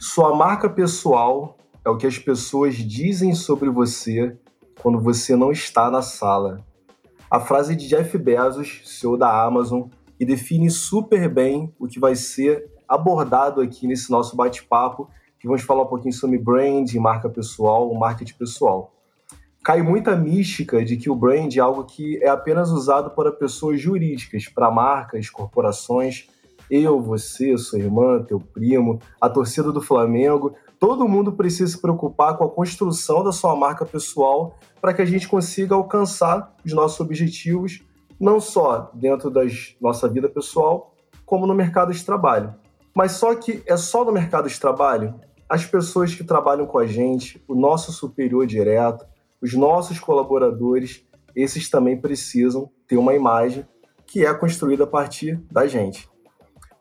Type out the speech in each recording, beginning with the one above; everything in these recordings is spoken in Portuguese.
Sua marca pessoal é o que as pessoas dizem sobre você quando você não está na sala. A frase de Jeff Bezos, CEO da Amazon, e define super bem o que vai ser abordado aqui nesse nosso bate-papo, que vamos falar um pouquinho sobre brand, marca pessoal, marketing pessoal. Cai muita mística de que o brand é algo que é apenas usado para pessoas jurídicas, para marcas, corporações. Eu, você, sua irmã, teu primo, a torcida do Flamengo, todo mundo precisa se preocupar com a construção da sua marca pessoal para que a gente consiga alcançar os nossos objetivos, não só dentro da nossa vida pessoal, como no mercado de trabalho. Mas só que é só no mercado de trabalho? As pessoas que trabalham com a gente, o nosso superior direto, os nossos colaboradores, esses também precisam ter uma imagem que é construída a partir da gente.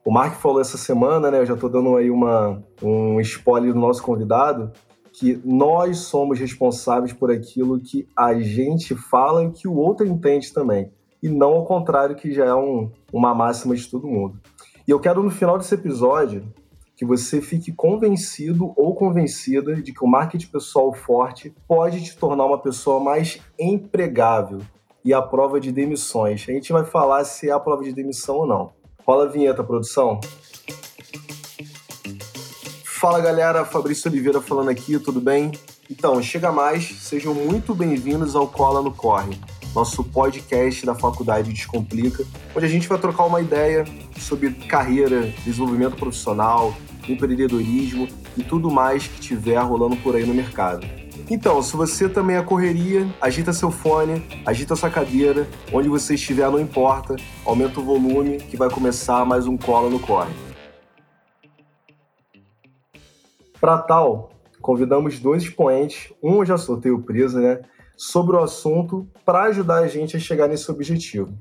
O Mark falou essa semana, né? Eu já estou dando aí uma, um spoiler do nosso convidado, que nós somos responsáveis por aquilo que a gente fala e que o outro entende também. E não ao contrário, que já é um, uma máxima de todo mundo. E eu quero, no final desse episódio, que você fique convencido ou convencida de que o marketing pessoal forte pode te tornar uma pessoa mais empregável e a prova de demissões. A gente vai falar se é a prova de demissão ou não. Rola a vinheta, produção. Fala galera, Fabrício Oliveira falando aqui, tudo bem? Então, chega mais, sejam muito bem-vindos ao Cola no Corre, nosso podcast da Faculdade Descomplica, onde a gente vai trocar uma ideia sobre carreira, desenvolvimento profissional, empreendedorismo e tudo mais que tiver rolando por aí no mercado. Então, se você também é correria, agita seu fone, agita sua cadeira, onde você estiver não importa, aumenta o volume que vai começar mais um Cola no Corre. Para tal, convidamos dois expoentes, um já soltei o preso, né, sobre o assunto para ajudar a gente a chegar nesse objetivo.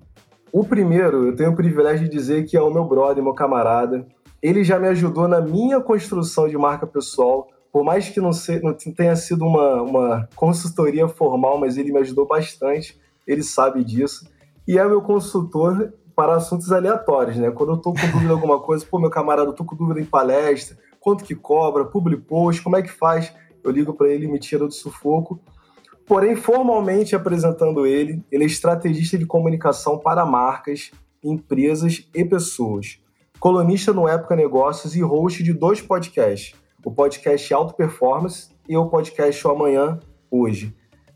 O primeiro, eu tenho o privilégio de dizer que é o meu brother, meu camarada. Ele já me ajudou na minha construção de marca pessoal por mais que não, se, não tenha sido uma, uma consultoria formal, mas ele me ajudou bastante, ele sabe disso. E é meu consultor para assuntos aleatórios, né? Quando eu tô com dúvida em alguma coisa, pô, meu camarada, eu tô com dúvida em palestra, quanto que cobra, public post, como é que faz? Eu ligo para ele e me tira do sufoco. Porém, formalmente apresentando ele, ele é estrategista de comunicação para marcas, empresas e pessoas. Colunista no Época Negócios e host de dois podcasts o podcast Auto Performance e o podcast o Amanhã Hoje.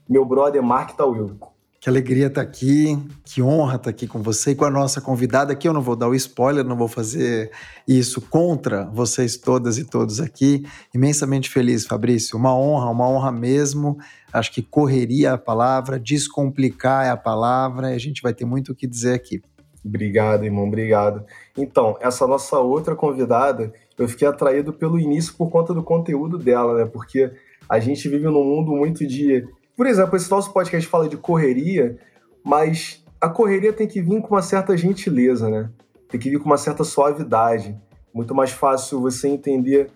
Meu brother Mark Tawil. Que alegria estar aqui, que honra estar aqui com você e com a nossa convidada aqui. Eu não vou dar o spoiler, não vou fazer isso contra vocês todas e todos aqui. Imensamente feliz, Fabrício. Uma honra, uma honra mesmo. Acho que correria a palavra, descomplicar é a palavra, a gente vai ter muito o que dizer aqui. Obrigado, irmão, obrigado. Então, essa nossa outra convidada, eu fiquei atraído pelo início por conta do conteúdo dela, né? Porque a gente vive num mundo muito de. Por exemplo, esse nosso podcast fala de correria, mas a correria tem que vir com uma certa gentileza, né? Tem que vir com uma certa suavidade. Muito mais fácil você entender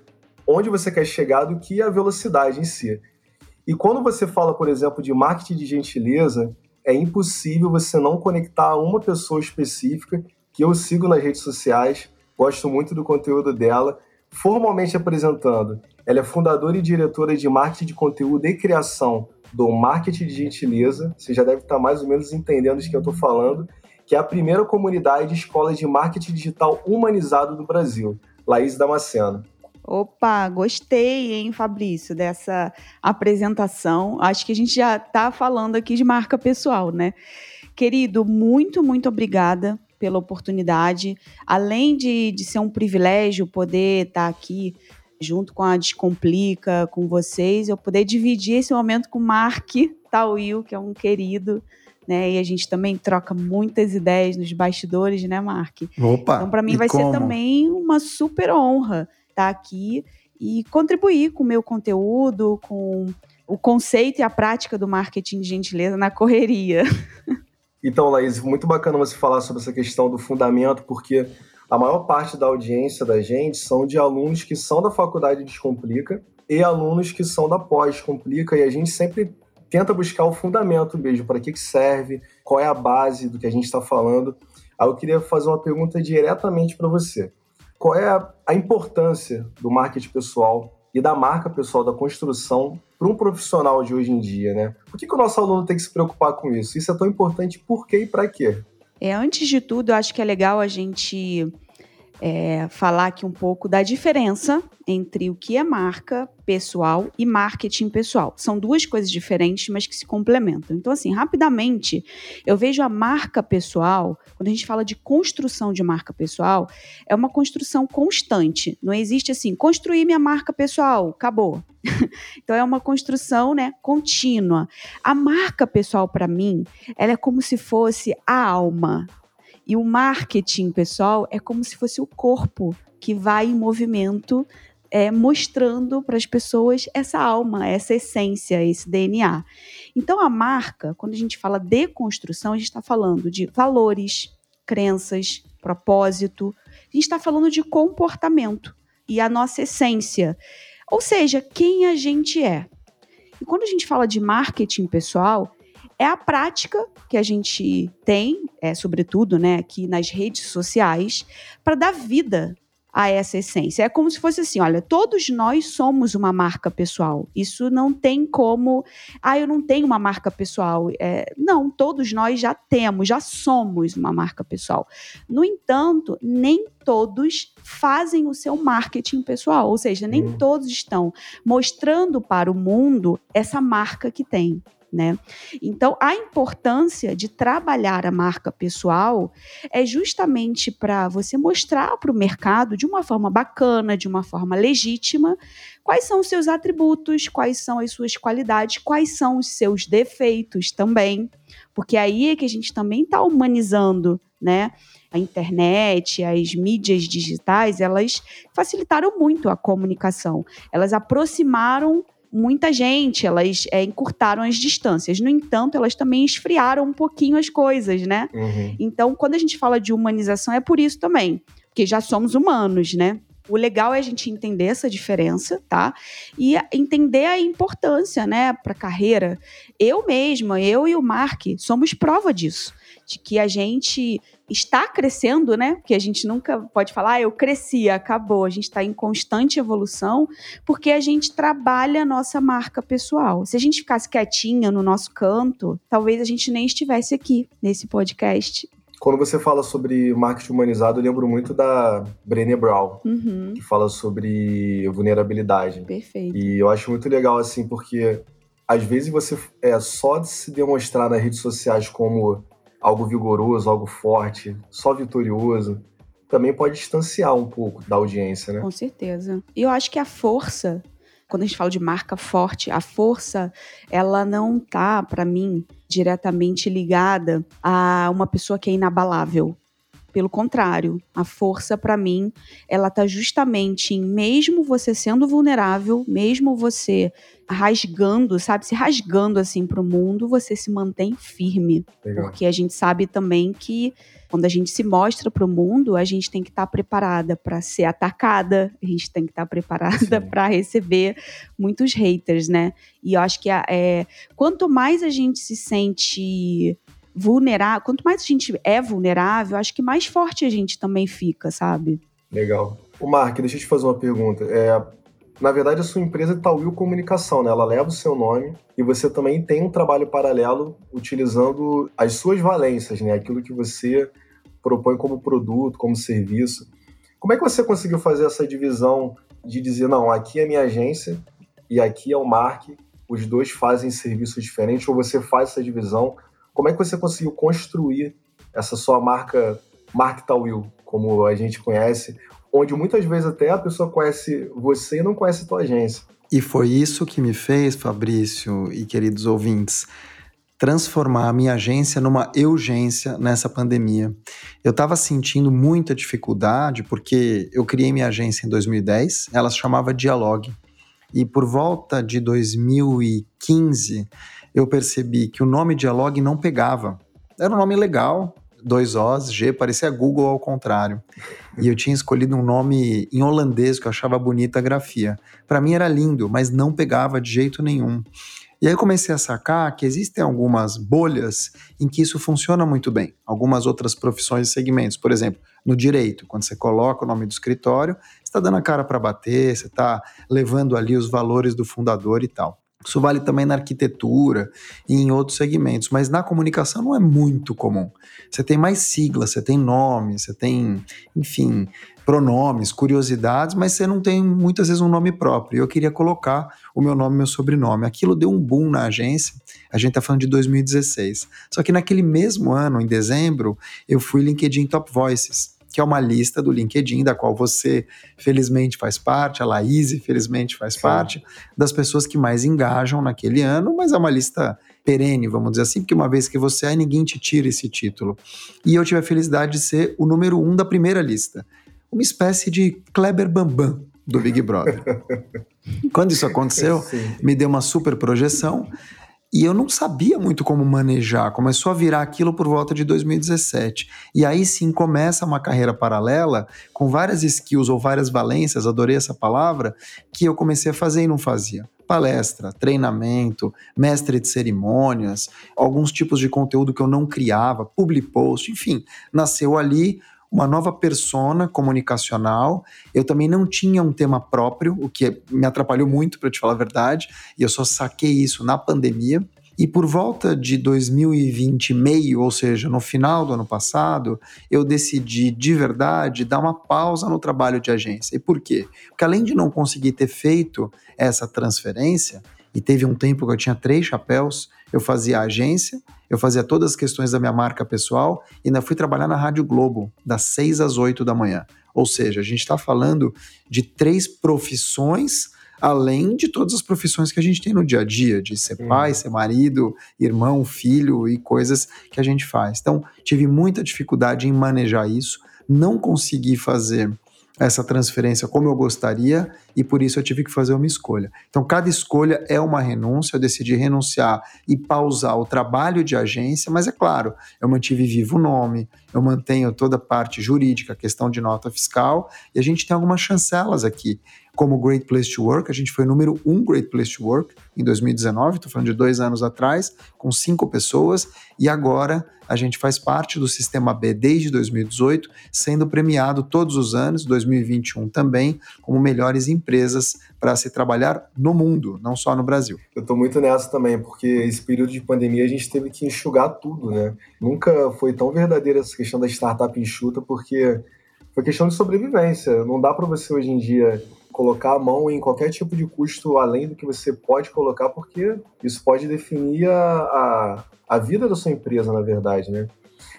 onde você quer chegar do que a velocidade em si. E quando você fala, por exemplo, de marketing de gentileza, é impossível você não conectar a uma pessoa específica que eu sigo nas redes sociais, gosto muito do conteúdo dela, formalmente apresentando. Ela é fundadora e diretora de marketing de conteúdo e criação do Marketing de Gentileza. Você já deve estar mais ou menos entendendo de que eu estou falando, que é a primeira comunidade de escola de marketing digital humanizado do Brasil. Laís Damasceno. Opa, gostei, hein, Fabrício, dessa apresentação. Acho que a gente já está falando aqui de marca pessoal, né? Querido, muito, muito obrigada pela oportunidade. Além de, de ser um privilégio poder estar tá aqui junto com a Descomplica, com vocês, eu poder dividir esse momento com o Mark Tawil, que é um querido, né? E a gente também troca muitas ideias nos bastidores, né, Mark? Opa! Então, para mim, vai como? ser também uma super honra estar tá aqui e contribuir com o meu conteúdo, com o conceito e a prática do marketing de gentileza na correria. Então, Laís, muito bacana você falar sobre essa questão do fundamento, porque a maior parte da audiência da gente são de alunos que são da faculdade Descomplica e alunos que são da pós-complica, e a gente sempre tenta buscar o fundamento mesmo, para que, que serve, qual é a base do que a gente está falando. Aí eu queria fazer uma pergunta diretamente para você. Qual é a importância do marketing pessoal e da marca pessoal, da construção para um profissional de hoje em dia, né? Por que, que o nosso aluno tem que se preocupar com isso? Isso é tão importante por quê e para quê? É, antes de tudo, eu acho que é legal a gente é, falar aqui um pouco da diferença entre o que é marca pessoal e marketing pessoal. São duas coisas diferentes, mas que se complementam. Então, assim, rapidamente, eu vejo a marca pessoal, quando a gente fala de construção de marca pessoal, é uma construção constante. Não existe assim, construir minha marca pessoal, acabou. então é uma construção, né, contínua. A marca pessoal para mim, ela é como se fosse a alma, e o marketing pessoal é como se fosse o corpo que vai em movimento, é, mostrando para as pessoas essa alma, essa essência, esse DNA. Então, a marca, quando a gente fala de construção, a gente está falando de valores, crenças, propósito, a gente está falando de comportamento e a nossa essência. Ou seja, quem a gente é. E quando a gente fala de marketing pessoal, é a prática que a gente tem, é, sobretudo, né, aqui nas redes sociais, para dar vida a essa essência. É como se fosse assim: olha, todos nós somos uma marca pessoal. Isso não tem como. Ah, eu não tenho uma marca pessoal. É, não, todos nós já temos, já somos uma marca pessoal. No entanto, nem todos fazem o seu marketing pessoal, ou seja, nem hum. todos estão mostrando para o mundo essa marca que tem né? Então, a importância de trabalhar a marca pessoal é justamente para você mostrar para o mercado de uma forma bacana, de uma forma legítima, quais são os seus atributos, quais são as suas qualidades, quais são os seus defeitos também, porque aí é que a gente também está humanizando, né? A internet, as mídias digitais, elas facilitaram muito a comunicação. Elas aproximaram muita gente, elas é, encurtaram as distâncias. No entanto, elas também esfriaram um pouquinho as coisas, né? Uhum. Então, quando a gente fala de humanização, é por isso também, porque já somos humanos, né? O legal é a gente entender essa diferença, tá? E entender a importância, né, para a carreira. Eu mesma, eu e o Mark, somos prova disso, de que a gente está crescendo, né? Porque a gente nunca pode falar, ah, eu cresci, acabou. A gente está em constante evolução, porque a gente trabalha a nossa marca pessoal. Se a gente ficasse quietinha no nosso canto, talvez a gente nem estivesse aqui nesse podcast. Quando você fala sobre marketing humanizado, eu lembro muito da Brené Brown, uhum. que fala sobre vulnerabilidade. Perfeito. E eu acho muito legal, assim, porque às vezes você é só de se demonstrar nas redes sociais como algo vigoroso, algo forte, só vitorioso, também pode distanciar um pouco da audiência, né? Com certeza. E eu acho que a força, quando a gente fala de marca forte, a força, ela não tá, para mim, diretamente ligada a uma pessoa que é inabalável. Pelo contrário, a força para mim, ela tá justamente em mesmo você sendo vulnerável, mesmo você rasgando, sabe, se rasgando assim para o mundo, você se mantém firme, Legal. porque a gente sabe também que quando a gente se mostra para o mundo, a gente tem que estar tá preparada para ser atacada, a gente tem que estar tá preparada para receber muitos haters, né? E eu acho que é, quanto mais a gente se sente vulnerável, quanto mais a gente é vulnerável, acho que mais forte a gente também fica, sabe? Legal. O Mark, deixa eu te fazer uma pergunta. É, na verdade, a sua empresa é Tauil Comunicação, né? Ela leva o seu nome e você também tem um trabalho paralelo utilizando as suas valências, né? Aquilo que você propõe como produto, como serviço. Como é que você conseguiu fazer essa divisão de dizer, não, aqui é minha agência e aqui é o Mark, os dois fazem serviços diferentes, ou você faz essa divisão? Como é que você conseguiu construir essa sua marca Mark Tawil, como a gente conhece, onde muitas vezes até a pessoa conhece você e não conhece a tua agência. E foi isso que me fez, Fabrício e queridos ouvintes, transformar a minha agência numa urgência nessa pandemia. Eu estava sentindo muita dificuldade porque eu criei minha agência em 2010, ela se chamava Dialogue. E por volta de 2015, eu percebi que o nome Dialogue não pegava. Era um nome legal, dois Os, G, parecia Google ao contrário. E eu tinha escolhido um nome em holandês que eu achava bonita a grafia. Para mim era lindo, mas não pegava de jeito nenhum. E aí eu comecei a sacar que existem algumas bolhas em que isso funciona muito bem. Algumas outras profissões e segmentos. Por exemplo, no direito, quando você coloca o nome do escritório, você está dando a cara para bater, você está levando ali os valores do fundador e tal. Isso vale também na arquitetura e em outros segmentos, mas na comunicação não é muito comum. Você tem mais siglas, você tem nomes, você tem, enfim, pronomes, curiosidades, mas você não tem muitas vezes um nome próprio. Eu queria colocar o meu nome e meu sobrenome. Aquilo deu um boom na agência. A gente está falando de 2016. Só que naquele mesmo ano, em dezembro, eu fui LinkedIn Top Voices que é uma lista do LinkedIn, da qual você felizmente faz parte, a Laís felizmente faz Sim. parte, das pessoas que mais engajam naquele ano, mas é uma lista perene, vamos dizer assim, porque uma vez que você é, ninguém te tira esse título. E eu tive a felicidade de ser o número um da primeira lista uma espécie de Kleber Bambam do Big Brother. Quando isso aconteceu, Sim. me deu uma super projeção e eu não sabia muito como manejar. Começou a virar aquilo por volta de 2017. E aí sim começa uma carreira paralela com várias skills ou várias valências, adorei essa palavra, que eu comecei a fazer e não fazia palestra, treinamento, mestre de cerimônias, alguns tipos de conteúdo que eu não criava, public post, enfim, nasceu ali uma nova persona comunicacional. Eu também não tinha um tema próprio, o que me atrapalhou muito, para te falar a verdade, e eu só saquei isso na pandemia. E por volta de 2020, meio, ou seja, no final do ano passado, eu decidi de verdade dar uma pausa no trabalho de agência. E por quê? Porque além de não conseguir ter feito essa transferência, e teve um tempo que eu tinha três chapéus, eu fazia agência, eu fazia todas as questões da minha marca pessoal e ainda fui trabalhar na Rádio Globo, das 6 às 8 da manhã. Ou seja, a gente está falando de três profissões, além de todas as profissões que a gente tem no dia a dia, de ser pai, ser marido, irmão, filho e coisas que a gente faz. Então, tive muita dificuldade em manejar isso, não consegui fazer essa transferência como eu gostaria e por isso eu tive que fazer uma escolha. Então, cada escolha é uma renúncia. Eu decidi renunciar e pausar o trabalho de agência, mas é claro, eu mantive vivo o nome, eu mantenho toda a parte jurídica, a questão de nota fiscal e a gente tem algumas chancelas aqui como Great Place to Work. A gente foi número um Great Place to Work em 2019, estou falando de dois anos atrás, com cinco pessoas, e agora a gente faz parte do Sistema B desde 2018, sendo premiado todos os anos, 2021 também, como melhores empresas para se trabalhar no mundo, não só no Brasil. Eu estou muito nessa também, porque esse período de pandemia a gente teve que enxugar tudo, né? Nunca foi tão verdadeira essa questão da startup enxuta, porque foi questão de sobrevivência. Não dá para você hoje em dia colocar a mão em qualquer tipo de custo além do que você pode colocar, porque isso pode definir a, a, a vida da sua empresa, na verdade, né?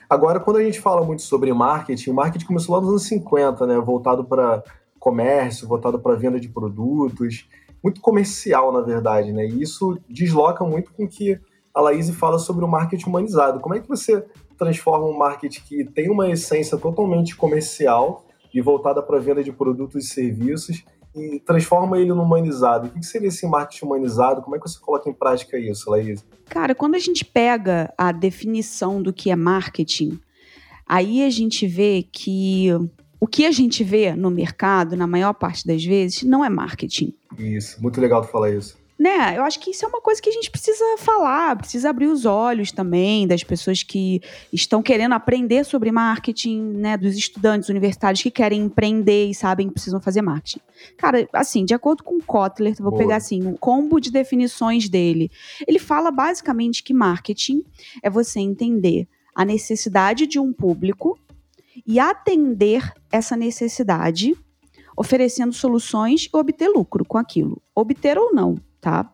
Agora, quando a gente fala muito sobre marketing, o marketing começou lá nos anos 50, né? Voltado para comércio, voltado para venda de produtos, muito comercial, na verdade, né? E isso desloca muito com que a Laís fala sobre o marketing humanizado. Como é que você transforma um marketing que tem uma essência totalmente comercial e voltada para venda de produtos e serviços e transforma ele no humanizado. O que seria esse marketing humanizado? Como é que você coloca em prática isso, Laís? Cara, quando a gente pega a definição do que é marketing, aí a gente vê que o que a gente vê no mercado, na maior parte das vezes, não é marketing. Isso, muito legal tu falar isso né, eu acho que isso é uma coisa que a gente precisa falar, precisa abrir os olhos também das pessoas que estão querendo aprender sobre marketing, né, dos estudantes universitários que querem empreender e sabem que precisam fazer marketing. Cara, assim, de acordo com o Kotler, vou Boa. pegar assim, um combo de definições dele. Ele fala basicamente que marketing é você entender a necessidade de um público e atender essa necessidade oferecendo soluções e obter lucro com aquilo. Obter ou não, tá?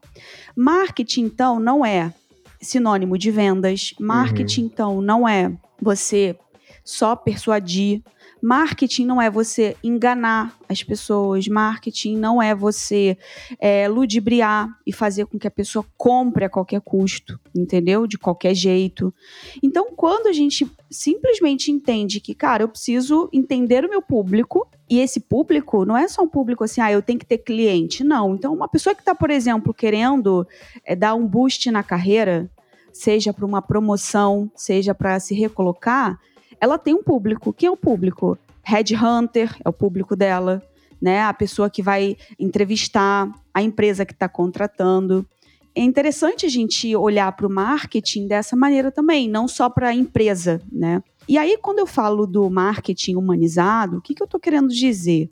Marketing, então, não é sinônimo de vendas. Marketing, uhum. então, não é você só persuadir. Marketing não é você enganar as pessoas, marketing não é você é, ludibriar e fazer com que a pessoa compre a qualquer custo, entendeu? De qualquer jeito. Então, quando a gente simplesmente entende que, cara, eu preciso entender o meu público, e esse público não é só um público assim, ah, eu tenho que ter cliente. Não. Então, uma pessoa que está, por exemplo, querendo é, dar um boost na carreira, seja para uma promoção, seja para se recolocar, ela tem um público. Quem é o público? Headhunter é o público dela, né? A pessoa que vai entrevistar a empresa que está contratando. é interessante a gente olhar para o marketing dessa maneira também, não só para a empresa, né? E aí, quando eu falo do marketing humanizado, o que, que eu estou querendo dizer?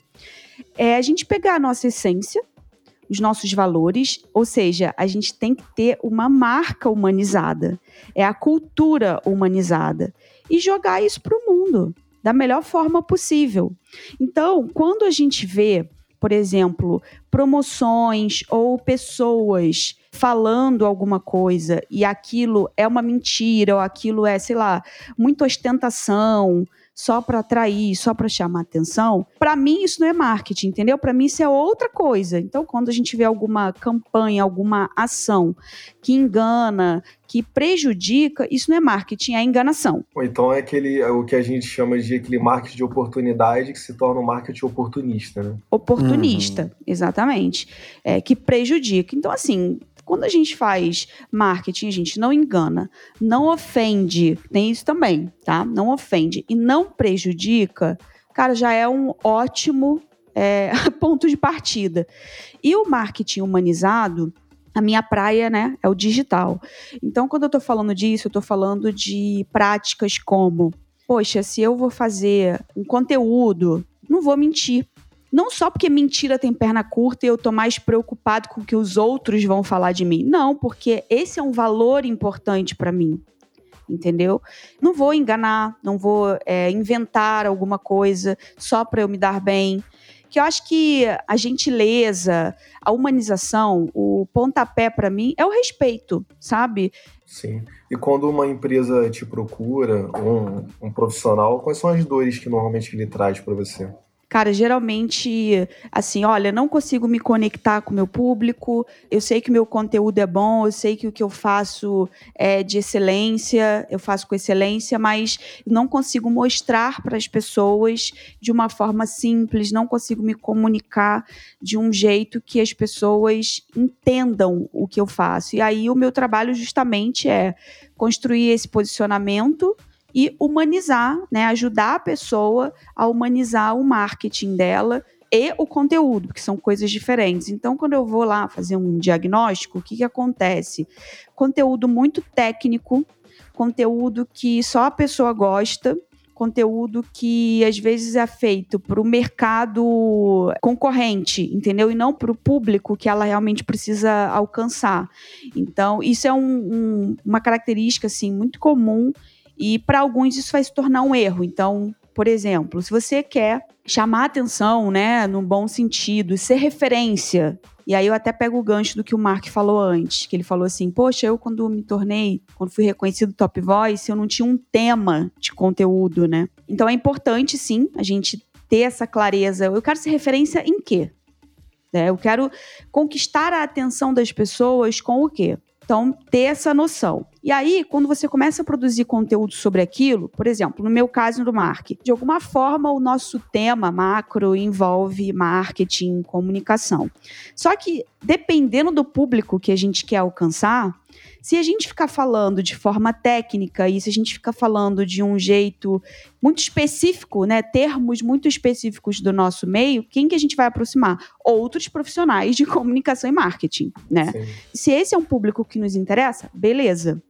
É a gente pegar a nossa essência, os nossos valores, ou seja, a gente tem que ter uma marca humanizada, é a cultura humanizada, e jogar isso para o mundo da melhor forma possível. Então, quando a gente vê, por exemplo, promoções ou pessoas falando alguma coisa e aquilo é uma mentira, ou aquilo é, sei lá, muita ostentação, só para atrair, só para chamar atenção, para mim isso não é marketing, entendeu? Para mim isso é outra coisa. Então, quando a gente vê alguma campanha, alguma ação que engana, que prejudica, isso não é marketing, é enganação. Ou então é aquele é o que a gente chama de aquele marketing de oportunidade que se torna um marketing oportunista, né? Oportunista, uhum. exatamente. É, que prejudica. Então, assim, quando a gente faz marketing, a gente não engana, não ofende, tem isso também, tá? Não ofende e não prejudica, cara, já é um ótimo é, ponto de partida. E o marketing humanizado, a minha praia, né, é o digital. Então, quando eu estou falando disso, eu estou falando de práticas como, poxa, se eu vou fazer um conteúdo, não vou mentir. Não só porque mentira tem perna curta e eu tô mais preocupado com o que os outros vão falar de mim. Não, porque esse é um valor importante para mim. Entendeu? Não vou enganar, não vou é, inventar alguma coisa só para eu me dar bem. Que eu acho que a gentileza, a humanização, o pontapé para mim é o respeito, sabe? Sim. E quando uma empresa te procura, um, um profissional, quais são as dores que normalmente ele traz para você? Cara, geralmente, assim, olha, não consigo me conectar com o meu público, eu sei que o meu conteúdo é bom, eu sei que o que eu faço é de excelência, eu faço com excelência, mas não consigo mostrar para as pessoas de uma forma simples, não consigo me comunicar de um jeito que as pessoas entendam o que eu faço. E aí o meu trabalho justamente é construir esse posicionamento e humanizar, né, ajudar a pessoa a humanizar o marketing dela e o conteúdo, porque são coisas diferentes. Então, quando eu vou lá fazer um diagnóstico, o que, que acontece? Conteúdo muito técnico, conteúdo que só a pessoa gosta, conteúdo que às vezes é feito para o mercado concorrente, entendeu? E não para o público que ela realmente precisa alcançar. Então, isso é um, um, uma característica assim muito comum e para alguns isso vai se tornar um erro. Então, por exemplo, se você quer chamar atenção, né, no bom sentido, ser referência. E aí eu até pego o gancho do que o Mark falou antes, que ele falou assim: "Poxa, eu quando me tornei, quando fui reconhecido top voice, eu não tinha um tema de conteúdo, né? Então é importante sim a gente ter essa clareza. Eu quero ser referência em quê? É, eu quero conquistar a atenção das pessoas com o quê? Então, ter essa noção. E aí, quando você começa a produzir conteúdo sobre aquilo, por exemplo, no meu caso do Mark, de alguma forma o nosso tema macro envolve marketing, comunicação. Só que, dependendo do público que a gente quer alcançar, se a gente ficar falando de forma técnica e se a gente ficar falando de um jeito muito específico, né, termos muito específicos do nosso meio, quem que a gente vai aproximar? Outros profissionais de comunicação e marketing, né? Sim. Se esse é um público que nos interessa, beleza.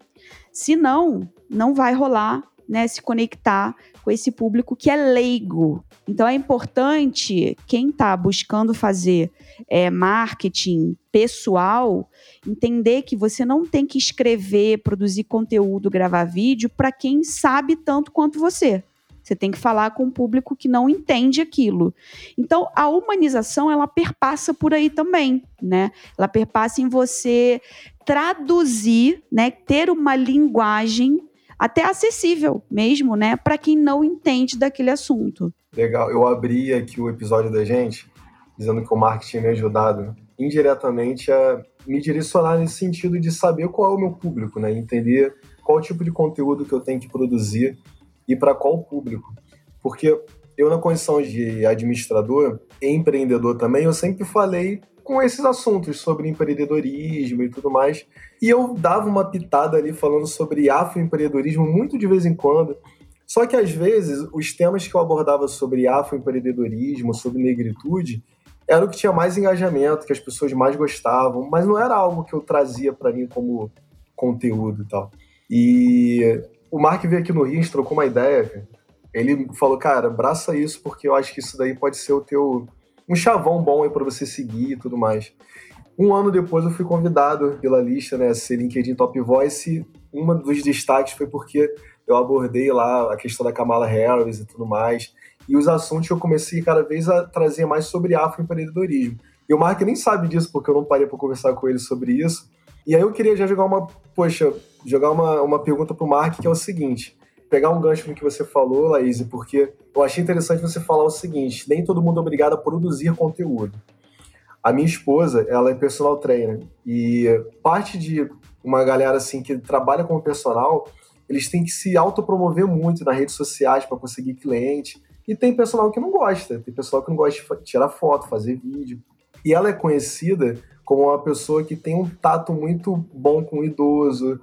Se não, não vai rolar né, se conectar com esse público que é leigo. Então é importante quem está buscando fazer é, marketing pessoal entender que você não tem que escrever, produzir conteúdo, gravar vídeo para quem sabe tanto quanto você. Você tem que falar com um público que não entende aquilo. Então, a humanização, ela perpassa por aí também, né? Ela perpassa em você traduzir, né? Ter uma linguagem até acessível mesmo, né, para quem não entende daquele assunto. Legal. Eu abri aqui o episódio da gente dizendo que o marketing me ajudado indiretamente a me direcionar nesse sentido de saber qual é o meu público, né, entender qual tipo de conteúdo que eu tenho que produzir e para qual público. Porque eu na condição de administrador e empreendedor também, eu sempre falei com esses assuntos sobre empreendedorismo e tudo mais. E eu dava uma pitada ali falando sobre afroempreendedorismo muito de vez em quando. Só que às vezes os temas que eu abordava sobre afroempreendedorismo, sobre negritude, era o que tinha mais engajamento, que as pessoas mais gostavam, mas não era algo que eu trazia para mim como conteúdo e tal. E o Mark veio aqui no Rio, trocou uma ideia, ele falou, cara, abraça isso porque eu acho que isso daí pode ser o teu um chavão bom aí para você seguir e tudo mais. Um ano depois eu fui convidado pela lista, né, a ser LinkedIn Top Voice. Um dos destaques foi porque eu abordei lá a questão da Kamala Harris e tudo mais. E os assuntos eu comecei cada vez a trazer mais sobre afroempreendedorismo. E o Mark nem sabe disso, porque eu não parei para conversar com ele sobre isso. E aí eu queria já jogar uma, poxa, jogar uma, uma pergunta pro Mark, que é o seguinte pegar um gancho no que você falou, Laís, porque eu achei interessante você falar o seguinte: nem todo mundo é obrigado a produzir conteúdo. A minha esposa, ela é personal trainer e parte de uma galera assim que trabalha como personal, eles têm que se autopromover muito nas redes sociais para conseguir cliente. E tem personal que não gosta, tem pessoal que não gosta de tirar foto, fazer vídeo. E ela é conhecida como uma pessoa que tem um tato muito bom com o idoso,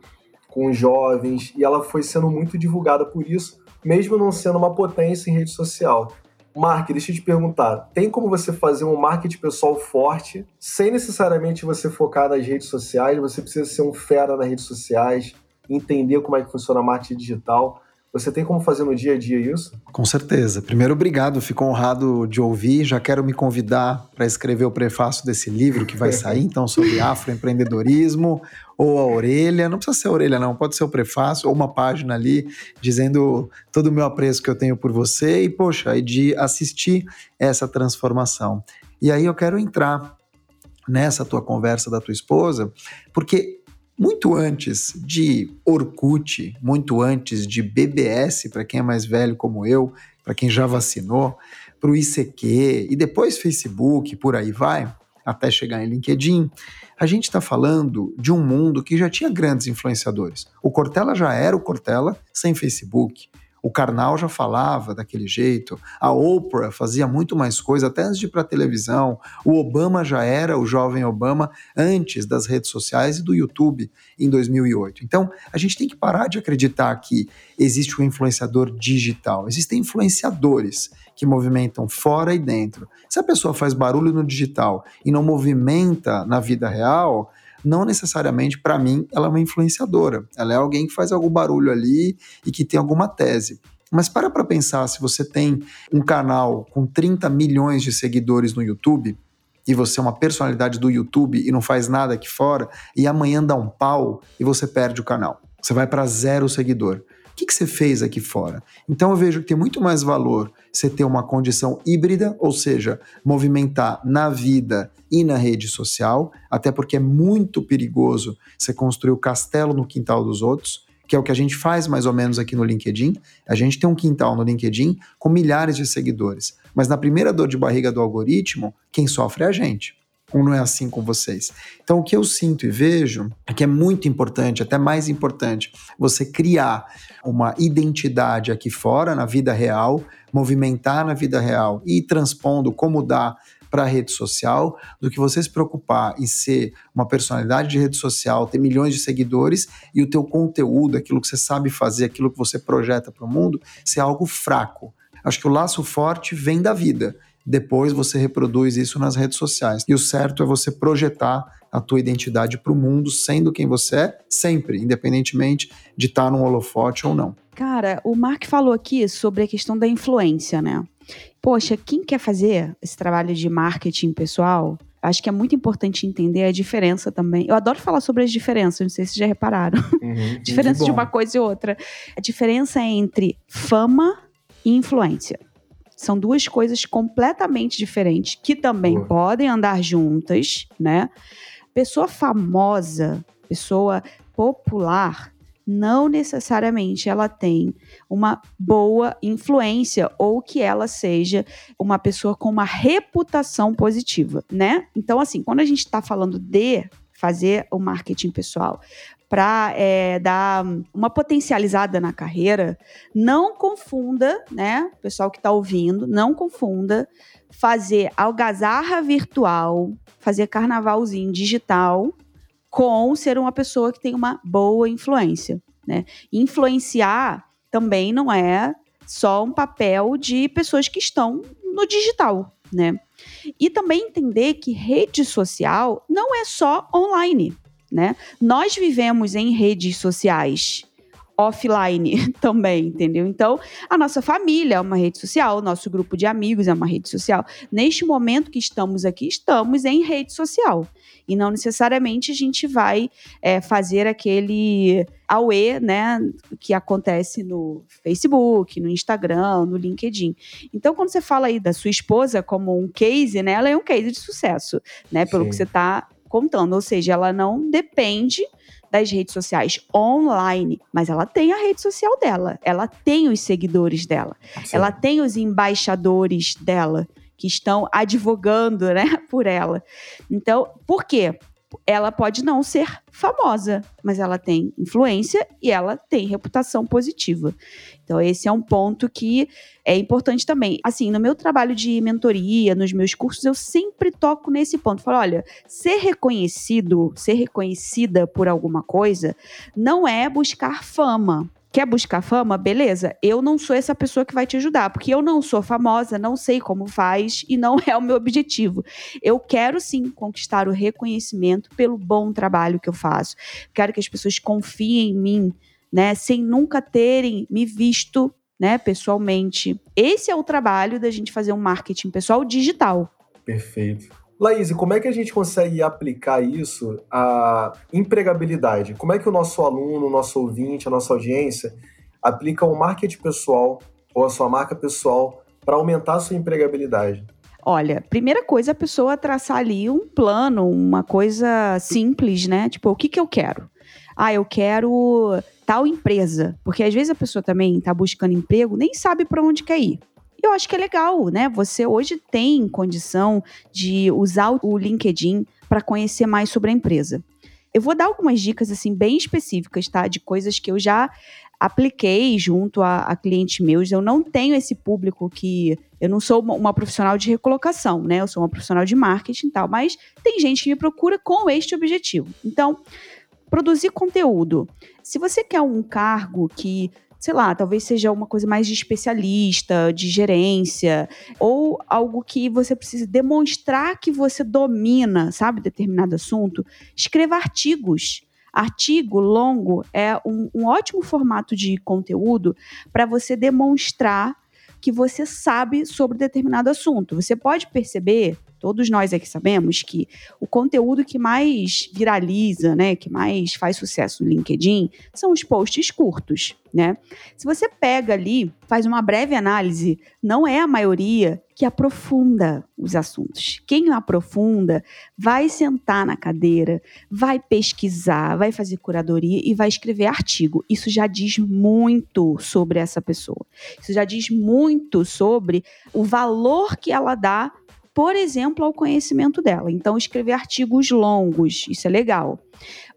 com jovens, e ela foi sendo muito divulgada por isso, mesmo não sendo uma potência em rede social. Mark, deixa eu te perguntar, tem como você fazer um marketing pessoal forte, sem necessariamente você focar nas redes sociais, você precisa ser um fera nas redes sociais, entender como é que funciona a marketing digital, você tem como fazer no dia a dia isso? Com certeza. Primeiro, obrigado. Fico honrado de ouvir. Já quero me convidar para escrever o prefácio desse livro que vai sair, então, sobre afroempreendedorismo ou a orelha. Não precisa ser a orelha, não. Pode ser o prefácio ou uma página ali dizendo todo o meu apreço que eu tenho por você e, poxa, e de assistir essa transformação. E aí eu quero entrar nessa tua conversa da tua esposa, porque muito antes de Orkut, muito antes de BBS, para quem é mais velho como eu, para quem já vacinou, para o ICQ e depois Facebook, por aí vai, até chegar em LinkedIn, a gente está falando de um mundo que já tinha grandes influenciadores. O Cortella já era o Cortella sem Facebook. O Karnal já falava daquele jeito, a Oprah fazia muito mais coisa até antes de ir para a televisão, o Obama já era o jovem Obama antes das redes sociais e do YouTube em 2008. Então, a gente tem que parar de acreditar que existe um influenciador digital. Existem influenciadores que movimentam fora e dentro. Se a pessoa faz barulho no digital e não movimenta na vida real, não necessariamente, para mim, ela é uma influenciadora. Ela é alguém que faz algum barulho ali e que tem alguma tese. Mas para para pensar, se você tem um canal com 30 milhões de seguidores no YouTube, e você é uma personalidade do YouTube e não faz nada aqui fora, e amanhã dá um pau e você perde o canal. Você vai para zero seguidor que, que você fez aqui fora? Então eu vejo que tem muito mais valor você ter uma condição híbrida, ou seja, movimentar na vida e na rede social, até porque é muito perigoso você construir o castelo no quintal dos outros, que é o que a gente faz mais ou menos aqui no LinkedIn. A gente tem um quintal no LinkedIn com milhares de seguidores, mas na primeira dor de barriga do algoritmo, quem sofre é a gente ou não é assim com vocês? Então, o que eu sinto e vejo é que é muito importante, até mais importante, você criar uma identidade aqui fora, na vida real, movimentar na vida real e transpondo como dá para a rede social, do que você se preocupar em ser uma personalidade de rede social, ter milhões de seguidores e o teu conteúdo, aquilo que você sabe fazer, aquilo que você projeta para o mundo, ser algo fraco. Acho que o laço forte vem da vida depois você reproduz isso nas redes sociais. E o certo é você projetar a tua identidade para o mundo, sendo quem você é, sempre, independentemente de estar num holofote ou não. Cara, o Mark falou aqui sobre a questão da influência, né? Poxa, quem quer fazer esse trabalho de marketing pessoal, acho que é muito importante entender a diferença também. Eu adoro falar sobre as diferenças, não sei se já repararam. Uhum, diferença de uma coisa e outra. A diferença entre fama e influência. São duas coisas completamente diferentes que também Boa. podem andar juntas, né? Pessoa famosa, pessoa popular, não necessariamente ela tem uma boa influência ou que ela seja uma pessoa com uma reputação positiva, né? Então, assim, quando a gente está falando de fazer o marketing pessoal para é, dar uma potencializada na carreira, não confunda, né, pessoal que está ouvindo, não confunda fazer algazarra virtual, fazer carnavalzinho digital com ser uma pessoa que tem uma boa influência, né? Influenciar também não é só um papel de pessoas que estão no digital, né? E também entender que rede social não é só online, né? Nós vivemos em redes sociais offline também, entendeu? Então, a nossa família é uma rede social, o nosso grupo de amigos é uma rede social. Neste momento que estamos aqui, estamos em rede social. E não necessariamente a gente vai é, fazer aquele AUE, né, que acontece no Facebook, no Instagram, no LinkedIn. Então, quando você fala aí da sua esposa como um case, né, ela é um case de sucesso, né, pelo Sim. que você está contando. Ou seja, ela não depende das redes sociais online, mas ela tem a rede social dela, ela tem os seguidores dela, Sim. ela tem os embaixadores dela que estão advogando, né, por ela. Então, por quê? Ela pode não ser famosa, mas ela tem influência e ela tem reputação positiva. Então, esse é um ponto que é importante também. Assim, no meu trabalho de mentoria, nos meus cursos, eu sempre toco nesse ponto. Falo, olha, ser reconhecido, ser reconhecida por alguma coisa, não é buscar fama. Quer buscar fama? Beleza. Eu não sou essa pessoa que vai te ajudar, porque eu não sou famosa, não sei como faz e não é o meu objetivo. Eu quero sim conquistar o reconhecimento pelo bom trabalho que eu faço. Quero que as pessoas confiem em mim, né, sem nunca terem me visto, né, pessoalmente. Esse é o trabalho da gente fazer um marketing pessoal digital. Perfeito. Laís, como é que a gente consegue aplicar isso à empregabilidade? Como é que o nosso aluno, o nosso ouvinte, a nossa audiência aplica o marketing pessoal ou a sua marca pessoal para aumentar a sua empregabilidade? Olha, primeira coisa, a pessoa traçar ali um plano, uma coisa simples, né? Tipo, o que, que eu quero? Ah, eu quero tal empresa. Porque às vezes a pessoa também está buscando emprego, nem sabe para onde quer ir eu acho que é legal, né? Você hoje tem condição de usar o LinkedIn para conhecer mais sobre a empresa. Eu vou dar algumas dicas assim bem específicas, tá? De coisas que eu já apliquei junto a, a clientes meus. Eu não tenho esse público que eu não sou uma, uma, profissional de recolocação, né? Eu sou uma profissional de marketing e tal, mas tem gente que me procura com este objetivo. Então, produzir conteúdo. Se você quer um cargo que sei lá, talvez seja uma coisa mais de especialista, de gerência, ou algo que você precisa demonstrar que você domina, sabe, determinado assunto, escreva artigos. Artigo longo é um, um ótimo formato de conteúdo para você demonstrar que você sabe sobre determinado assunto. Você pode perceber Todos nós aqui sabemos que o conteúdo que mais viraliza, né, que mais faz sucesso no LinkedIn, são os posts curtos, né? Se você pega ali, faz uma breve análise, não é a maioria que aprofunda os assuntos. Quem aprofunda vai sentar na cadeira, vai pesquisar, vai fazer curadoria e vai escrever artigo. Isso já diz muito sobre essa pessoa. Isso já diz muito sobre o valor que ela dá por exemplo, ao conhecimento dela. Então, escrever artigos longos, isso é legal.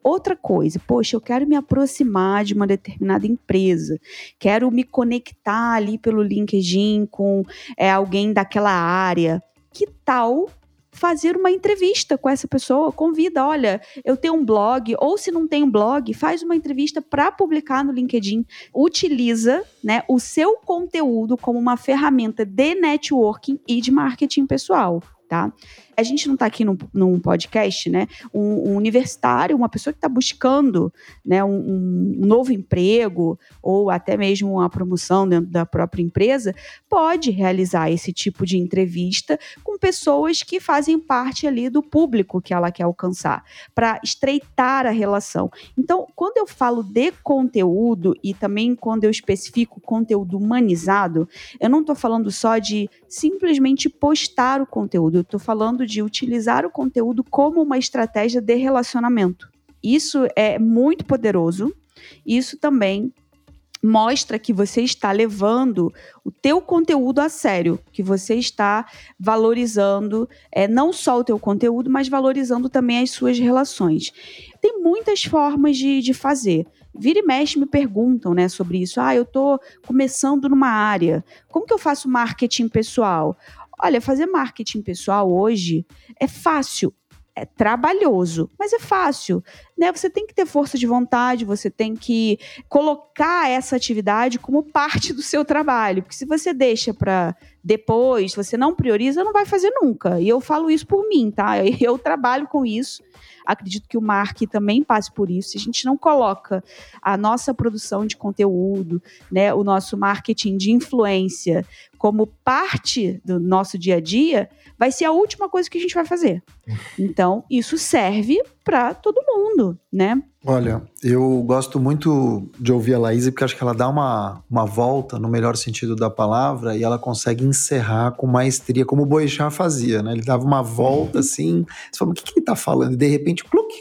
Outra coisa, poxa, eu quero me aproximar de uma determinada empresa, quero me conectar ali pelo LinkedIn com é, alguém daquela área. Que tal fazer uma entrevista com essa pessoa, convida, olha, eu tenho um blog, ou se não tem um blog, faz uma entrevista para publicar no LinkedIn. Utiliza, né, o seu conteúdo como uma ferramenta de networking e de marketing pessoal tá? A gente não está aqui num, num, podcast, né? Um, um, universitário, uma pessoa que está buscando né, um, um, novo emprego ou até mesmo uma promoção dentro da própria empresa, pode realizar esse tipo de entrevista com pessoas que fazem parte ali do público que ela quer alcançar, para estreitar a relação. Então, quando eu falo de conteúdo e também quando eu especifico conteúdo humanizado, eu não estou falando só de simplesmente postar o conteúdo eu estou falando de utilizar o conteúdo como uma estratégia de relacionamento. Isso é muito poderoso. Isso também mostra que você está levando o teu conteúdo a sério, que você está valorizando é, não só o teu conteúdo, mas valorizando também as suas relações. Tem muitas formas de, de fazer. Vira e mexe me perguntam né, sobre isso. Ah, eu estou começando numa área. Como que eu faço marketing pessoal? Olha, fazer marketing pessoal hoje é fácil, é trabalhoso, mas é fácil, né? Você tem que ter força de vontade, você tem que colocar essa atividade como parte do seu trabalho, porque se você deixa para depois, você não prioriza, não vai fazer nunca. E eu falo isso por mim, tá? Eu trabalho com isso. Acredito que o Mark também passe por isso. Se a gente não coloca a nossa produção de conteúdo, né, o nosso marketing de influência como parte do nosso dia a dia, vai ser a última coisa que a gente vai fazer. Então, isso serve para todo mundo, né? Olha, eu gosto muito de ouvir a Laís porque acho que ela dá uma, uma volta no melhor sentido da palavra e ela consegue encerrar com maestria, como o Boechat fazia, né? Ele dava uma volta assim, você fala, o que, que ele tá falando? E de repente, pluk,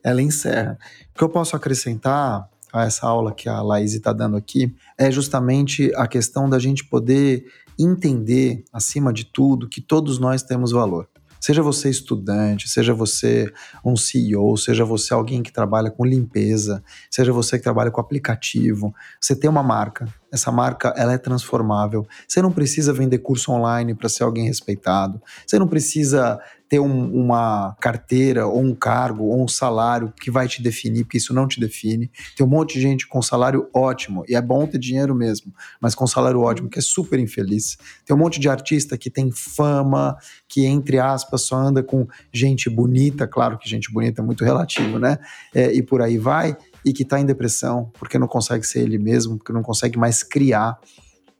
ela encerra. O que eu posso acrescentar a essa aula que a Laís está dando aqui é justamente a questão da gente poder entender, acima de tudo, que todos nós temos valor. Seja você estudante, seja você um CEO, seja você alguém que trabalha com limpeza, seja você que trabalha com aplicativo, você tem uma marca. Essa marca ela é transformável. Você não precisa vender curso online para ser alguém respeitado. Você não precisa ter um, uma carteira ou um cargo ou um salário que vai te definir, porque isso não te define. Tem um monte de gente com salário ótimo, e é bom ter dinheiro mesmo, mas com salário ótimo, que é super infeliz. Tem um monte de artista que tem fama, que, entre aspas, só anda com gente bonita, claro que gente bonita é muito relativo, né? É, e por aí vai, e que está em depressão, porque não consegue ser ele mesmo, porque não consegue mais criar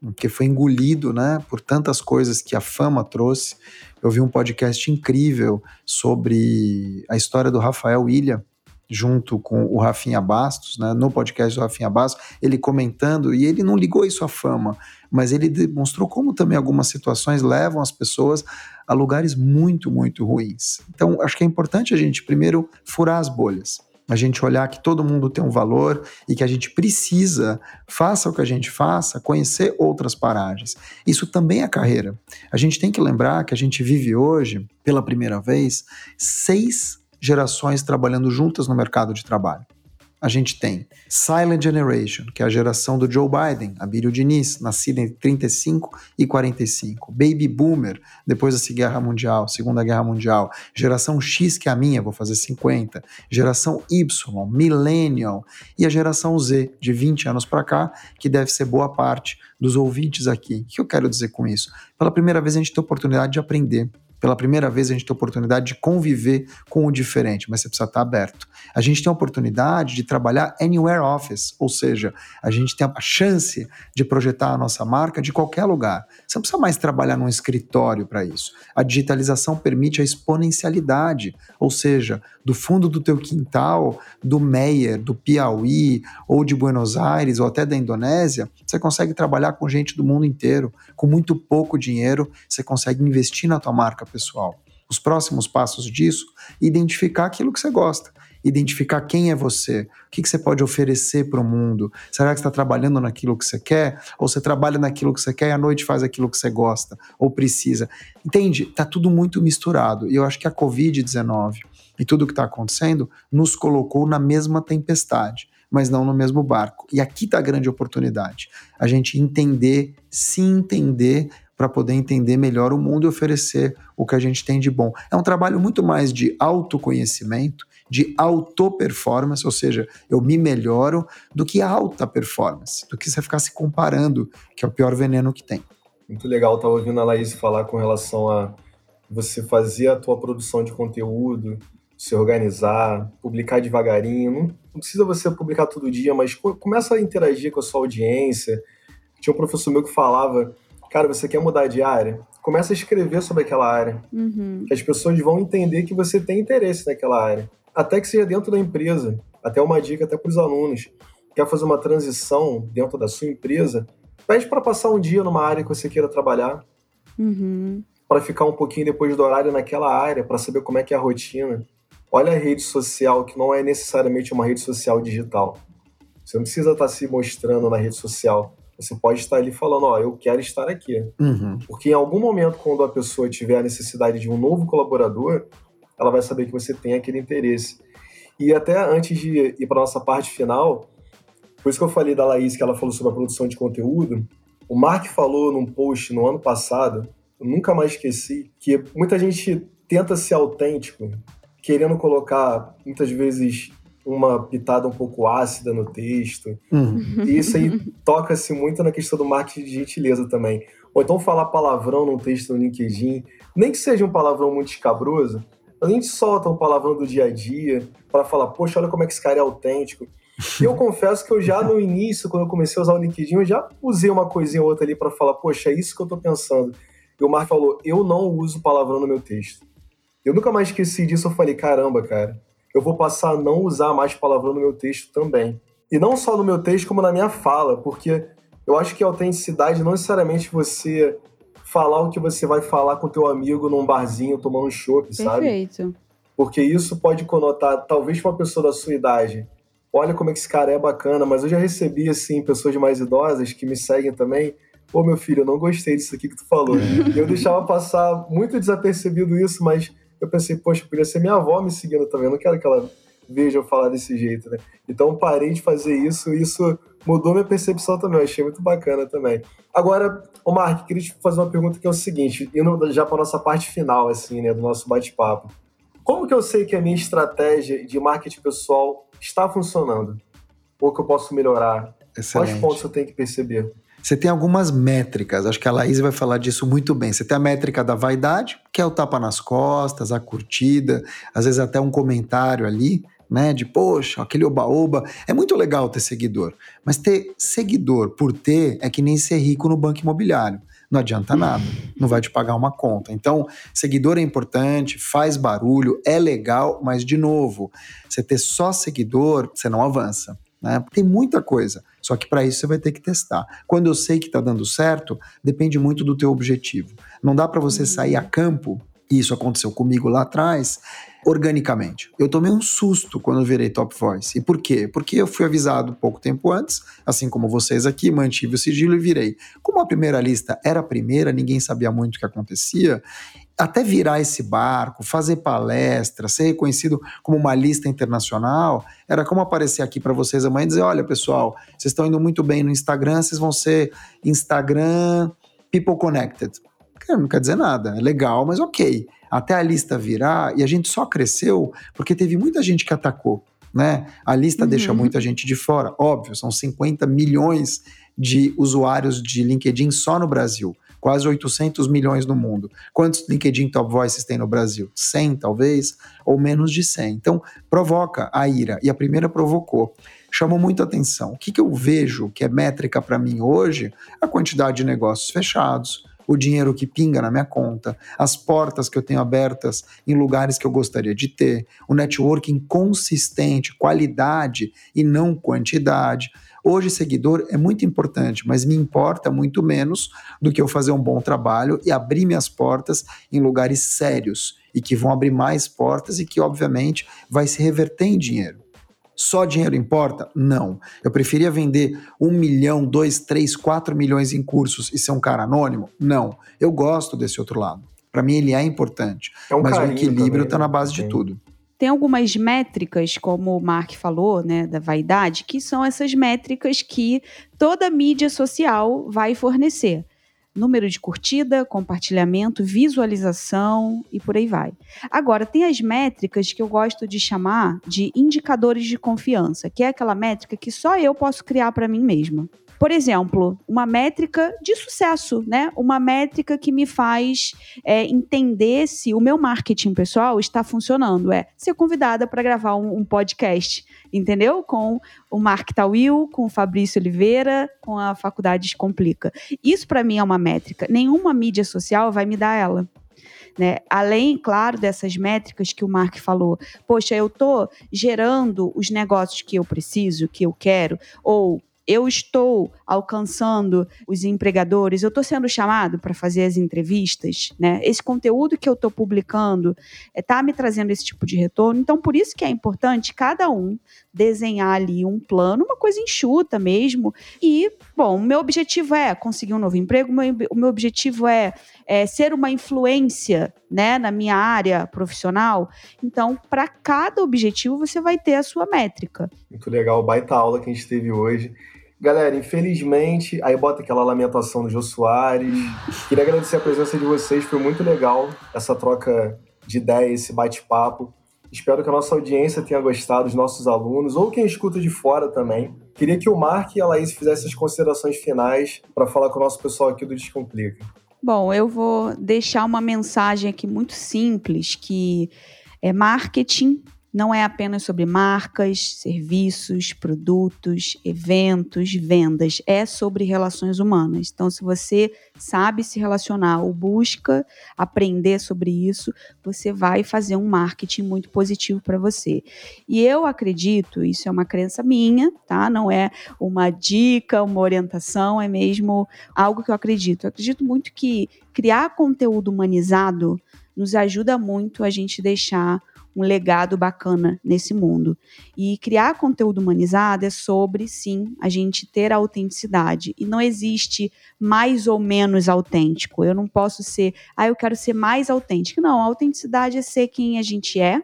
porque foi engolido né, por tantas coisas que a fama trouxe. Eu vi um podcast incrível sobre a história do Rafael Ilha, junto com o Rafinha Bastos, né, no podcast do Rafinha Bastos, ele comentando, e ele não ligou isso à fama, mas ele demonstrou como também algumas situações levam as pessoas a lugares muito, muito ruins. Então, acho que é importante a gente primeiro furar as bolhas a gente olhar que todo mundo tem um valor e que a gente precisa, faça o que a gente faça, conhecer outras paragens. Isso também é carreira. A gente tem que lembrar que a gente vive hoje, pela primeira vez, seis gerações trabalhando juntas no mercado de trabalho a gente tem Silent Generation, que é a geração do Joe Biden, Abílio Diniz, nascida entre 35 e 45. Baby Boomer, depois da Guerra Mundial, Segunda Guerra Mundial. Geração X, que é a minha, vou fazer 50. Geração Y, Millennial. E a geração Z, de 20 anos para cá, que deve ser boa parte dos ouvintes aqui. O que eu quero dizer com isso? Pela primeira vez a gente tem a oportunidade de aprender pela primeira vez a gente tem a oportunidade de conviver com o diferente, mas você precisa estar aberto. A gente tem a oportunidade de trabalhar anywhere office, ou seja, a gente tem a chance de projetar a nossa marca de qualquer lugar. Você não precisa mais trabalhar num escritório para isso. A digitalização permite a exponencialidade, ou seja, do fundo do teu quintal, do Meyer, do Piauí, ou de Buenos Aires, ou até da Indonésia, você consegue trabalhar com gente do mundo inteiro, com muito pouco dinheiro, você consegue investir na tua marca pessoal. Os próximos passos disso, identificar aquilo que você gosta, identificar quem é você, o que, que você pode oferecer para o mundo. Será que você está trabalhando naquilo que você quer? Ou você trabalha naquilo que você quer e à noite faz aquilo que você gosta ou precisa? Entende? Está tudo muito misturado. E eu acho que a Covid-19 e tudo o que está acontecendo nos colocou na mesma tempestade mas não no mesmo barco. E aqui está a grande oportunidade. A gente entender, se entender para poder entender melhor o mundo e oferecer o que a gente tem de bom. É um trabalho muito mais de autoconhecimento, de auto-performance, ou seja, eu me melhoro, do que alta performance, do que você ficar se comparando, que é o pior veneno que tem. Muito legal, estava ouvindo a Laís falar com relação a você fazer a tua produção de conteúdo, se organizar, publicar devagarinho. Não, não precisa você publicar todo dia, mas começa a interagir com a sua audiência. Tinha um professor meu que falava cara, você quer mudar de área? Começa a escrever sobre aquela área. Uhum. Que as pessoas vão entender que você tem interesse naquela área. Até que seja dentro da empresa. Até uma dica até para os alunos. Quer fazer uma transição dentro da sua empresa? Pede para passar um dia numa área que você queira trabalhar. Uhum. Para ficar um pouquinho depois do horário naquela área, para saber como é que é a rotina. Olha a rede social, que não é necessariamente uma rede social digital. Você não precisa estar tá se mostrando na rede social. Você pode estar ali falando, ó, eu quero estar aqui. Uhum. Porque em algum momento, quando a pessoa tiver a necessidade de um novo colaborador, ela vai saber que você tem aquele interesse. E até antes de ir para nossa parte final, por isso que eu falei da Laís, que ela falou sobre a produção de conteúdo, o Mark falou num post no ano passado, eu nunca mais esqueci, que muita gente tenta ser autêntico, querendo colocar, muitas vezes, uma pitada um pouco ácida no texto. Uhum. E isso aí toca-se muito na questão do marketing de gentileza também. ou então falar palavrão num texto no LinkedIn, nem que seja um palavrão muito escabroso, a gente solta um palavrão do dia a dia para falar, poxa, olha como é que esse cara é autêntico. E eu confesso que eu já no início, quando eu comecei a usar o LinkedIn, eu já usei uma coisinha ou outra ali para falar, poxa, é isso que eu tô pensando. E o Mark falou, eu não uso palavrão no meu texto. Eu nunca mais esqueci disso, eu falei, caramba, cara, eu vou passar a não usar mais palavrão no meu texto também. E não só no meu texto, como na minha fala, porque eu acho que a autenticidade não necessariamente você falar o que você vai falar com teu amigo num barzinho tomando um chopp, sabe? Perfeito. Porque isso pode conotar, talvez para uma pessoa da sua idade, olha como é que esse cara é bacana, mas eu já recebi, assim, pessoas mais idosas que me seguem também, pô, meu filho, eu não gostei disso aqui que tu falou. e eu deixava passar muito desapercebido isso, mas eu pensei, poxa, podia ser minha avó me seguindo também, eu não quero que ela veja eu falar desse jeito, né? Então parei de fazer isso e isso mudou minha percepção também, eu achei muito bacana também. Agora, o Mark, queria te fazer uma pergunta que é o seguinte, indo já para nossa parte final, assim, né, do nosso bate-papo. Como que eu sei que a minha estratégia de marketing pessoal está funcionando? Ou que eu posso melhorar? Excelente. Quais pontos eu tenho que perceber? Você tem algumas métricas, acho que a Laís vai falar disso muito bem. Você tem a métrica da vaidade, que é o tapa nas costas, a curtida, às vezes até um comentário ali, né? De poxa, aquele oba-oba. É muito legal ter seguidor, mas ter seguidor por ter é que nem ser rico no banco imobiliário não adianta nada, não vai te pagar uma conta. Então, seguidor é importante, faz barulho, é legal, mas de novo, você ter só seguidor, você não avança. Né? Tem muita coisa, só que para isso você vai ter que testar. Quando eu sei que está dando certo, depende muito do teu objetivo. Não dá para você sair a campo, e isso aconteceu comigo lá atrás, organicamente. Eu tomei um susto quando eu virei Top Voice. E por quê? Porque eu fui avisado pouco tempo antes, assim como vocês aqui, mantive o sigilo e virei. Como a primeira lista era a primeira, ninguém sabia muito o que acontecia, até virar esse barco, fazer palestra, ser reconhecido como uma lista internacional, era como aparecer aqui para vocês amanhã e dizer: olha, pessoal, vocês estão indo muito bem no Instagram, vocês vão ser Instagram People Connected. Não quer dizer nada, é legal, mas ok até a lista virar, e a gente só cresceu porque teve muita gente que atacou. Né? A lista uhum. deixa muita gente de fora. Óbvio, são 50 milhões de usuários de LinkedIn só no Brasil. Quase 800 milhões no mundo. Quantos LinkedIn Top Voices tem no Brasil? 100, talvez? Ou menos de 100. Então, provoca a ira. E a primeira provocou chamou muito atenção. O que, que eu vejo que é métrica para mim hoje? A quantidade de negócios fechados, o dinheiro que pinga na minha conta, as portas que eu tenho abertas em lugares que eu gostaria de ter, o networking consistente, qualidade e não quantidade. Hoje, seguidor é muito importante, mas me importa muito menos do que eu fazer um bom trabalho e abrir minhas portas em lugares sérios e que vão abrir mais portas e que, obviamente, vai se reverter em dinheiro. Só dinheiro importa? Não. Eu preferia vender um milhão, dois, três, quatro milhões em cursos e ser um cara anônimo? Não. Eu gosto desse outro lado. Para mim, ele é importante. É um mas o equilíbrio está na base de tudo. Tem algumas métricas, como o Mark falou, né, da vaidade, que são essas métricas que toda mídia social vai fornecer número de curtida, compartilhamento, visualização e por aí vai. Agora, tem as métricas que eu gosto de chamar de indicadores de confiança, que é aquela métrica que só eu posso criar para mim mesma. Por exemplo, uma métrica de sucesso, né? Uma métrica que me faz é, entender se o meu marketing pessoal está funcionando. É ser convidada para gravar um, um, podcast, entendeu? Com o Mark Tawil, com o Fabrício Oliveira, com a Faculdade Descomplica. Isso para mim é uma métrica. Nenhuma mídia social vai me dar ela. Né? Além, claro, dessas métricas que o Mark falou, poxa, eu estou gerando os negócios que eu preciso, que eu quero, ou eu estou alcançando os empregadores, eu estou sendo chamado para fazer as entrevistas, né? Esse conteúdo que eu estou publicando está eh, me trazendo esse tipo de retorno. Então, por isso que é importante cada um desenhar ali um plano, uma coisa enxuta mesmo. E, bom, o meu objetivo é conseguir um novo emprego, o meu, o meu objetivo é, é ser uma influência né, na minha área profissional. Então, para cada objetivo, você vai ter a sua métrica. Muito legal, baita aula que a gente teve hoje. Galera, infelizmente, aí bota aquela lamentação do Jô Soares. Queria agradecer a presença de vocês, foi muito legal essa troca de ideias, esse bate-papo. Espero que a nossa audiência tenha gostado, os nossos alunos, ou quem escuta de fora também. Queria que o Mark e a Laís fizessem as considerações finais para falar com o nosso pessoal aqui do Descomplica. Bom, eu vou deixar uma mensagem aqui muito simples, que é marketing não é apenas sobre marcas, serviços, produtos, eventos, vendas, é sobre relações humanas. Então, se você sabe se relacionar ou busca aprender sobre isso, você vai fazer um marketing muito positivo para você. E eu acredito, isso é uma crença minha, tá? Não é uma dica, uma orientação, é mesmo algo que eu acredito. Eu acredito muito que criar conteúdo humanizado nos ajuda muito a gente deixar um legado bacana nesse mundo. E criar conteúdo humanizado é sobre, sim, a gente ter a autenticidade. E não existe mais ou menos autêntico. Eu não posso ser, ah, eu quero ser mais autêntico. Não, a autenticidade é ser quem a gente é.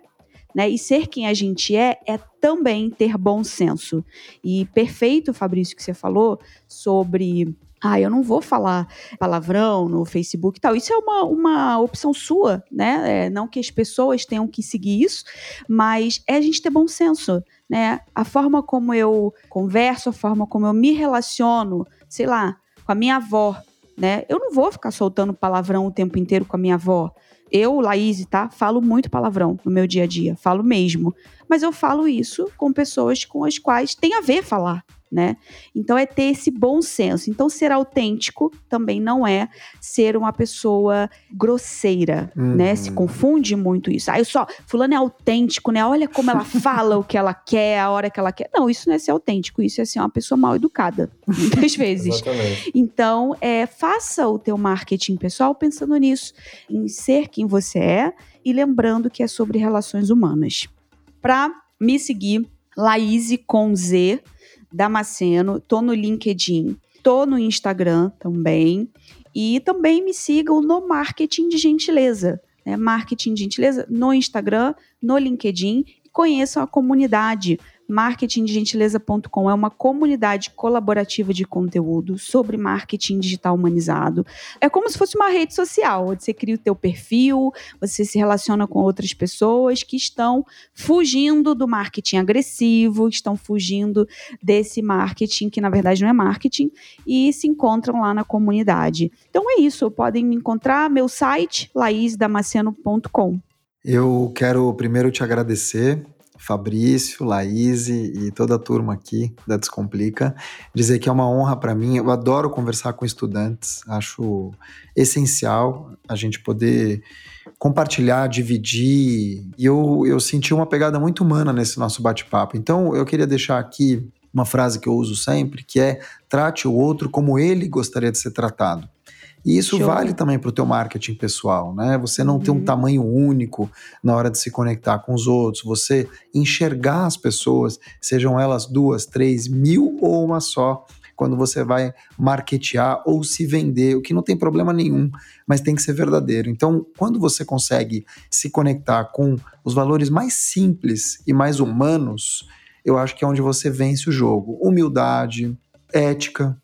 Né? E ser quem a gente é é também ter bom senso. E perfeito, Fabrício, que você falou sobre ah, eu não vou falar palavrão no Facebook e tal. Isso é uma, uma opção sua, né? É, não que as pessoas tenham que seguir isso, mas é a gente ter bom senso, né? A forma como eu converso, a forma como eu me relaciono, sei lá, com a minha avó, né? Eu não vou ficar soltando palavrão o tempo inteiro com a minha avó. Eu, Laís, tá? Falo muito palavrão no meu dia a dia, falo mesmo. Mas eu falo isso com pessoas com as quais tem a ver falar, né? Então é ter esse bom senso. Então ser autêntico também não é ser uma pessoa grosseira, uhum. né? Se confunde muito isso. Aí ah, só fulano é autêntico, né? Olha como ela fala o que ela quer, a hora que ela quer. Não, isso não é ser autêntico, isso é ser uma pessoa mal educada, muitas vezes. Exatamente. Então, é, faça o teu marketing pessoal pensando nisso, em ser quem você é e lembrando que é sobre relações humanas. Para me seguir, Laís com Z Damasceno, tô no LinkedIn, tô no Instagram também. E também me sigam no Marketing de Gentileza. Né? Marketing de Gentileza no Instagram, no LinkedIn. Conheçam a comunidade marketingdegentileza.com é uma comunidade colaborativa de conteúdo sobre marketing digital humanizado. É como se fosse uma rede social, onde você cria o teu perfil, você se relaciona com outras pessoas que estão fugindo do marketing agressivo, estão fugindo desse marketing que na verdade não é marketing e se encontram lá na comunidade. Então é isso, podem me encontrar meu site laisdamasceno.com. Eu quero primeiro te agradecer Fabrício, Laís e toda a turma aqui da Descomplica. Dizer que é uma honra para mim. Eu adoro conversar com estudantes, acho essencial a gente poder compartilhar, dividir. E eu, eu senti uma pegada muito humana nesse nosso bate-papo. Então eu queria deixar aqui uma frase que eu uso sempre, que é trate o outro como ele gostaria de ser tratado. E isso Show. vale também para o teu marketing pessoal, né? Você não uhum. ter um tamanho único na hora de se conectar com os outros, você enxergar as pessoas, sejam elas duas, três, mil ou uma só, quando você vai marketear ou se vender, o que não tem problema nenhum, mas tem que ser verdadeiro. Então, quando você consegue se conectar com os valores mais simples e mais humanos, eu acho que é onde você vence o jogo. Humildade, ética,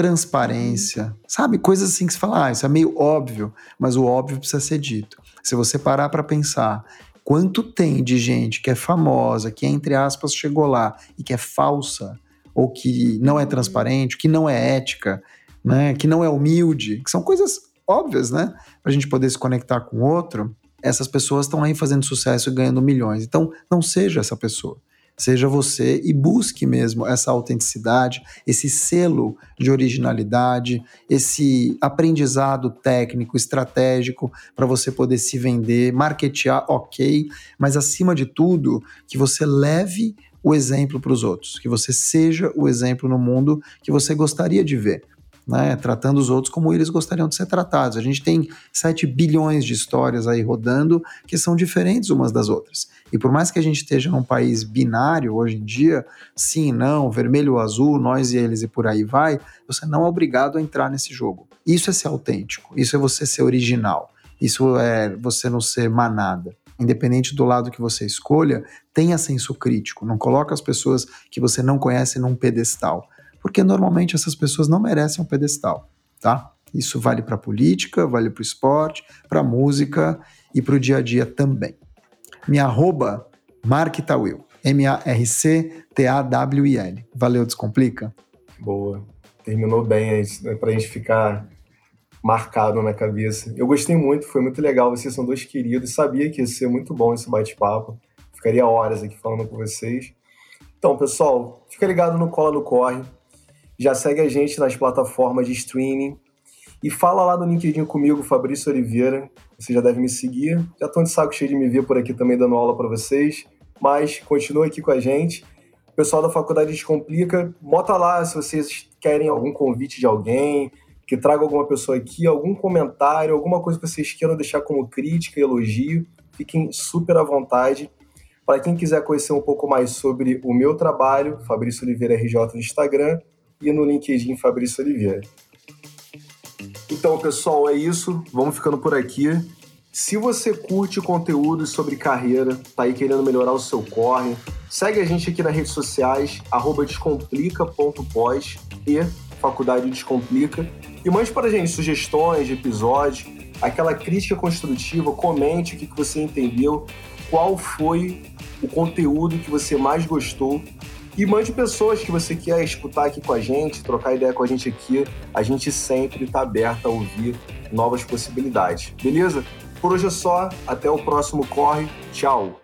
transparência, sabe? Coisas assim que se fala, ah, isso é meio óbvio, mas o óbvio precisa ser dito. Se você parar para pensar quanto tem de gente que é famosa, que entre aspas chegou lá e que é falsa, ou que não é transparente, que não é ética, né? Que não é humilde, que são coisas óbvias, né? Para a gente poder se conectar com o outro, essas pessoas estão aí fazendo sucesso e ganhando milhões. Então, não seja essa pessoa. Seja você e busque mesmo essa autenticidade, esse selo de originalidade, esse aprendizado técnico, estratégico para você poder se vender, marketear, ok, mas acima de tudo, que você leve o exemplo para os outros, que você seja o exemplo no mundo que você gostaria de ver né, tratando os outros como eles gostariam de ser tratados. A gente tem 7 bilhões de histórias aí rodando que são diferentes umas das outras. E por mais que a gente esteja num país binário hoje em dia, sim, não, vermelho azul, nós e eles e por aí vai, você não é obrigado a entrar nesse jogo. Isso é ser autêntico, isso é você ser original, isso é você não ser manada independente do lado que você escolha, tenha senso crítico. Não coloque as pessoas que você não conhece num pedestal porque normalmente essas pessoas não merecem um pedestal, tá? Isso vale para política, vale para o esporte, para música e para o dia a dia também. Minha arroba, Marktawil. M-A-R-C-T-A-W-I-L. Valeu, Descomplica. Boa. Terminou bem né, para a gente ficar marcado na cabeça. Eu gostei muito, foi muito legal. Vocês são dois queridos. Sabia que ia ser muito bom esse bate-papo. Ficaria horas aqui falando com vocês. Então, pessoal, fica ligado no Cola do Corre. Já segue a gente nas plataformas de streaming. E fala lá no LinkedIn comigo, Fabrício Oliveira. Você já deve me seguir. Já estou de saco cheio de me ver por aqui também dando aula para vocês. Mas continua aqui com a gente. O pessoal da Faculdade Descomplica, bota lá se vocês querem algum convite de alguém, que traga alguma pessoa aqui, algum comentário, alguma coisa que vocês queiram deixar como crítica, elogio. Fiquem super à vontade. Para quem quiser conhecer um pouco mais sobre o meu trabalho, Fabrício Oliveira RJ no Instagram e no LinkedIn Fabrício Oliveira. Então, pessoal, é isso. Vamos ficando por aqui. Se você curte conteúdos sobre carreira, tá aí querendo melhorar o seu corre, segue a gente aqui nas redes sociais, descomplica.pós e Faculdade Descomplica. E mande para a gente sugestões de episódios, aquela crítica construtiva, comente o que você entendeu, qual foi o conteúdo que você mais gostou e mande pessoas que você quer escutar aqui com a gente, trocar ideia com a gente aqui. A gente sempre está aberto a ouvir novas possibilidades. Beleza? Por hoje é só. Até o próximo Corre. Tchau.